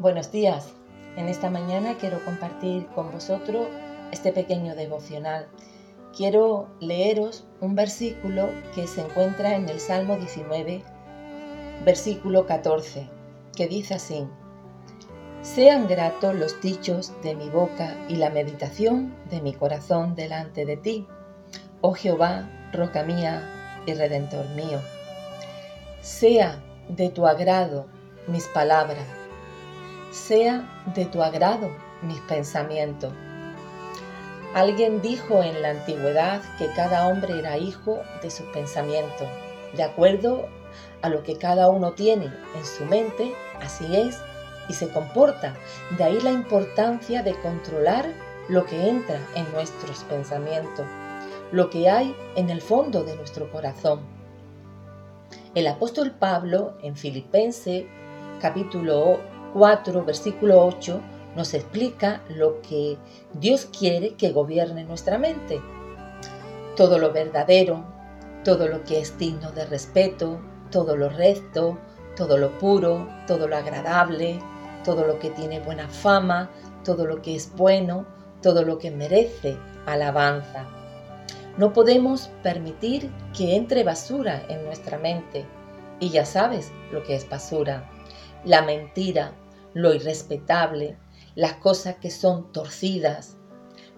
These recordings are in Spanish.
Buenos días. En esta mañana quiero compartir con vosotros este pequeño devocional. Quiero leeros un versículo que se encuentra en el Salmo 19, versículo 14, que dice así, Sean gratos los dichos de mi boca y la meditación de mi corazón delante de ti, oh Jehová, roca mía y redentor mío. Sea de tu agrado mis palabras sea de tu agrado mis pensamientos. Alguien dijo en la antigüedad que cada hombre era hijo de sus pensamientos, de acuerdo a lo que cada uno tiene en su mente, así es y se comporta. De ahí la importancia de controlar lo que entra en nuestros pensamientos, lo que hay en el fondo de nuestro corazón. El apóstol Pablo en Filipense capítulo 4, versículo 8, nos explica lo que Dios quiere que gobierne nuestra mente. Todo lo verdadero, todo lo que es digno de respeto, todo lo recto, todo lo puro, todo lo agradable, todo lo que tiene buena fama, todo lo que es bueno, todo lo que merece alabanza. No podemos permitir que entre basura en nuestra mente. Y ya sabes lo que es basura. La mentira, lo irrespetable, las cosas que son torcidas,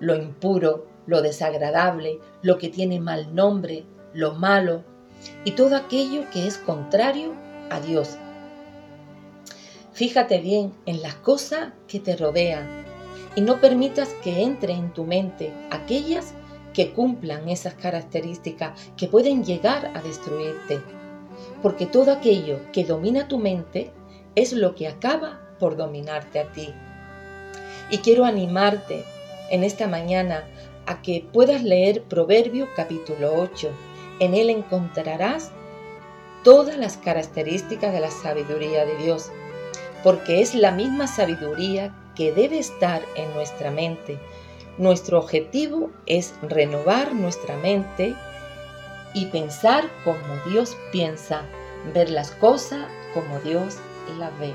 lo impuro, lo desagradable, lo que tiene mal nombre, lo malo y todo aquello que es contrario a Dios. Fíjate bien en las cosas que te rodean y no permitas que entre en tu mente aquellas que cumplan esas características que pueden llegar a destruirte. Porque todo aquello que domina tu mente es lo que acaba por dominarte a ti. Y quiero animarte en esta mañana a que puedas leer Proverbio capítulo 8. En él encontrarás todas las características de la sabiduría de Dios, porque es la misma sabiduría que debe estar en nuestra mente. Nuestro objetivo es renovar nuestra mente y pensar como Dios piensa, ver las cosas como Dios las ve.